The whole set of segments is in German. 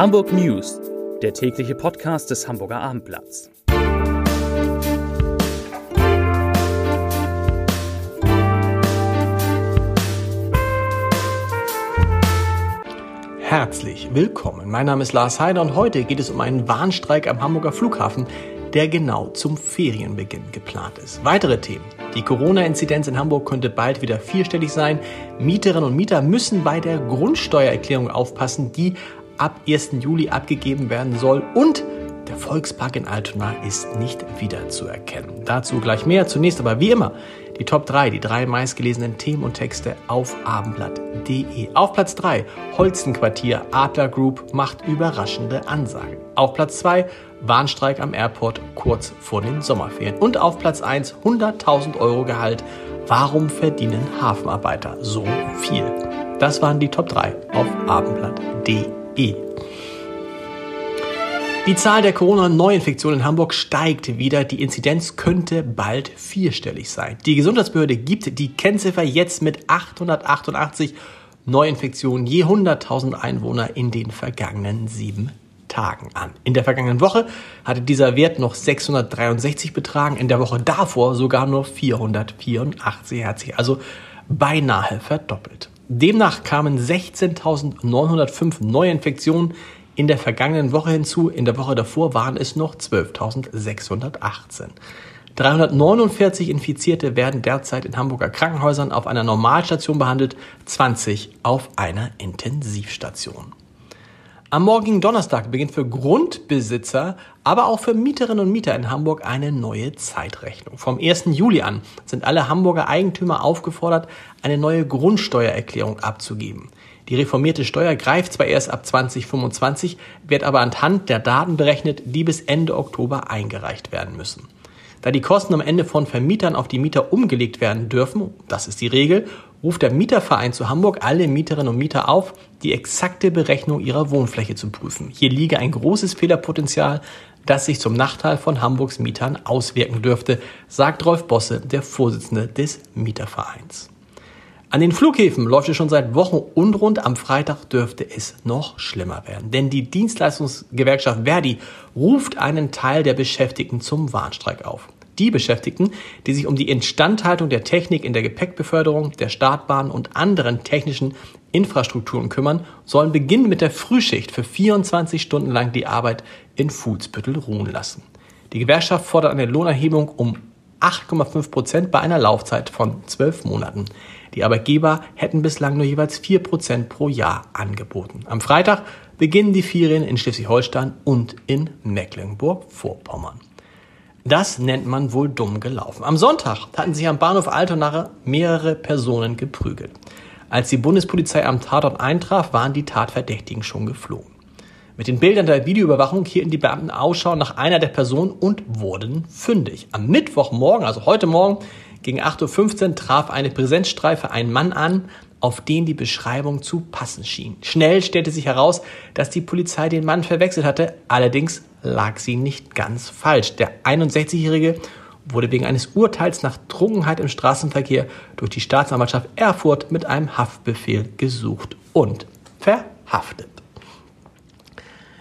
Hamburg News, der tägliche Podcast des Hamburger Abendblatts. Herzlich willkommen. Mein Name ist Lars Heider und heute geht es um einen Warnstreik am Hamburger Flughafen, der genau zum Ferienbeginn geplant ist. Weitere Themen. Die Corona-Inzidenz in Hamburg könnte bald wieder vierstellig sein. Mieterinnen und Mieter müssen bei der Grundsteuererklärung aufpassen, die ab 1. Juli abgegeben werden soll und der Volkspark in Altona ist nicht wiederzuerkennen. Dazu gleich mehr. Zunächst aber wie immer die Top 3, die drei meistgelesenen Themen und Texte auf abendblatt.de. Auf Platz 3 Holzenquartier Adler Group macht überraschende Ansage. Auf Platz 2 Warnstreik am Airport kurz vor den Sommerferien. Und auf Platz 1 100.000 Euro Gehalt. Warum verdienen Hafenarbeiter so viel? Das waren die Top 3 auf abendblatt.de. E. Die Zahl der Corona-Neuinfektionen in Hamburg steigt wieder. Die Inzidenz könnte bald vierstellig sein. Die Gesundheitsbehörde gibt die Kennziffer jetzt mit 888 Neuinfektionen je 100.000 Einwohner in den vergangenen sieben Tagen an. In der vergangenen Woche hatte dieser Wert noch 663 betragen, in der Woche davor sogar nur 484, hat sich also beinahe verdoppelt. Demnach kamen 16.905 Neuinfektionen in der vergangenen Woche hinzu. In der Woche davor waren es noch 12.618. 349 Infizierte werden derzeit in Hamburger Krankenhäusern auf einer Normalstation behandelt, 20 auf einer Intensivstation. Am morgigen Donnerstag beginnt für Grundbesitzer, aber auch für Mieterinnen und Mieter in Hamburg eine neue Zeitrechnung. Vom 1. Juli an sind alle Hamburger Eigentümer aufgefordert, eine neue Grundsteuererklärung abzugeben. Die reformierte Steuer greift zwar erst ab 2025, wird aber anhand der Daten berechnet, die bis Ende Oktober eingereicht werden müssen. Da die Kosten am Ende von Vermietern auf die Mieter umgelegt werden dürfen, das ist die Regel, ruft der Mieterverein zu Hamburg alle Mieterinnen und Mieter auf, die exakte Berechnung ihrer Wohnfläche zu prüfen. Hier liege ein großes Fehlerpotenzial, das sich zum Nachteil von Hamburgs Mietern auswirken dürfte, sagt Rolf Bosse, der Vorsitzende des Mietervereins. An den Flughäfen läuft es schon seit Wochen unrund. Am Freitag dürfte es noch schlimmer werden. Denn die Dienstleistungsgewerkschaft Verdi ruft einen Teil der Beschäftigten zum Warnstreik auf. Die Beschäftigten, die sich um die Instandhaltung der Technik in der Gepäckbeförderung, der Startbahn und anderen technischen Infrastrukturen kümmern, sollen beginnen mit der Frühschicht für 24 Stunden lang die Arbeit in Fuhlsbüttel ruhen lassen. Die Gewerkschaft fordert eine Lohnerhebung um 8,5 Prozent bei einer Laufzeit von 12 Monaten. Die Arbeitgeber hätten bislang nur jeweils 4% pro Jahr angeboten. Am Freitag beginnen die Ferien in Schleswig-Holstein und in Mecklenburg-Vorpommern. Das nennt man wohl dumm gelaufen. Am Sonntag hatten sich am Bahnhof Altonache mehrere Personen geprügelt. Als die Bundespolizei am Tatort eintraf, waren die Tatverdächtigen schon geflogen. Mit den Bildern der Videoüberwachung hielten die Beamten Ausschau nach einer der Personen und wurden fündig. Am Mittwochmorgen, also heute Morgen, gegen 8.15 Uhr traf eine Präsenzstreife einen Mann an, auf den die Beschreibung zu passen schien. Schnell stellte sich heraus, dass die Polizei den Mann verwechselt hatte, allerdings lag sie nicht ganz falsch. Der 61-Jährige wurde wegen eines Urteils nach Trunkenheit im Straßenverkehr durch die Staatsanwaltschaft Erfurt mit einem Haftbefehl gesucht und verhaftet.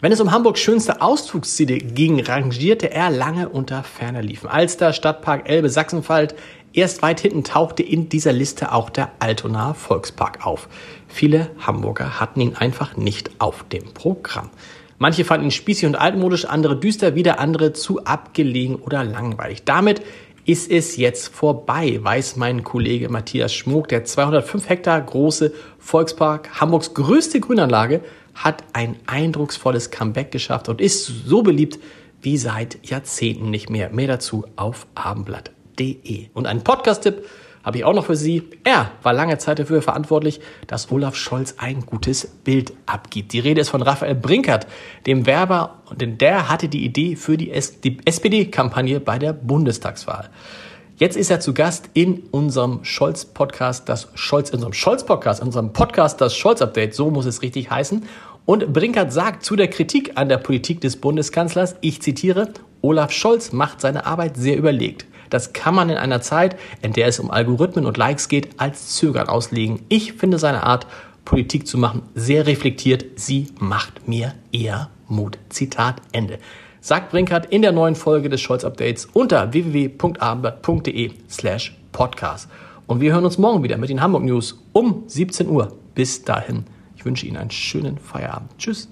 Wenn es um Hamburgs schönste Ausflugsziele ging, rangierte er lange unter ferner Liefen. Alster, Stadtpark, Elbe, Sachsenwald, Erst weit hinten tauchte in dieser Liste auch der Altonaer Volkspark auf. Viele Hamburger hatten ihn einfach nicht auf dem Programm. Manche fanden ihn spießig und altmodisch, andere düster, wieder andere zu abgelegen oder langweilig. Damit ist es jetzt vorbei, weiß mein Kollege Matthias Schmuck. Der 205 Hektar große Volkspark, Hamburgs größte Grünanlage, hat ein eindrucksvolles Comeback geschafft und ist so beliebt wie seit Jahrzehnten nicht mehr. Mehr dazu auf Abendblatt www.olaf.de. Und einen Podcast-Tipp habe ich auch noch für Sie. Er war lange Zeit dafür verantwortlich, dass Olaf Scholz ein gutes Bild abgibt. Die Rede ist von Raphael Brinkert, dem Werber, denn der hatte die Idee für die, die SPD-Kampagne bei der Bundestagswahl. Jetzt ist er zu Gast in unserem Scholz-Podcast, das Scholz, in unserem Scholz-Podcast, in unserem Podcast, das Scholz-Update, so muss es richtig heißen. Und Brinkert sagt zu der Kritik an der Politik des Bundeskanzlers, ich zitiere, Olaf Scholz macht seine Arbeit sehr überlegt. Das kann man in einer Zeit, in der es um Algorithmen und Likes geht, als Zögern auslegen. Ich finde seine Art Politik zu machen, sehr reflektiert. Sie macht mir eher Mut. Zitat Ende. Sagt Brinkert in der neuen Folge des Scholz-Updates unter www.abendblatt.de slash podcast. Und wir hören uns morgen wieder mit den Hamburg News um 17 Uhr. Bis dahin, ich wünsche Ihnen einen schönen Feierabend. Tschüss.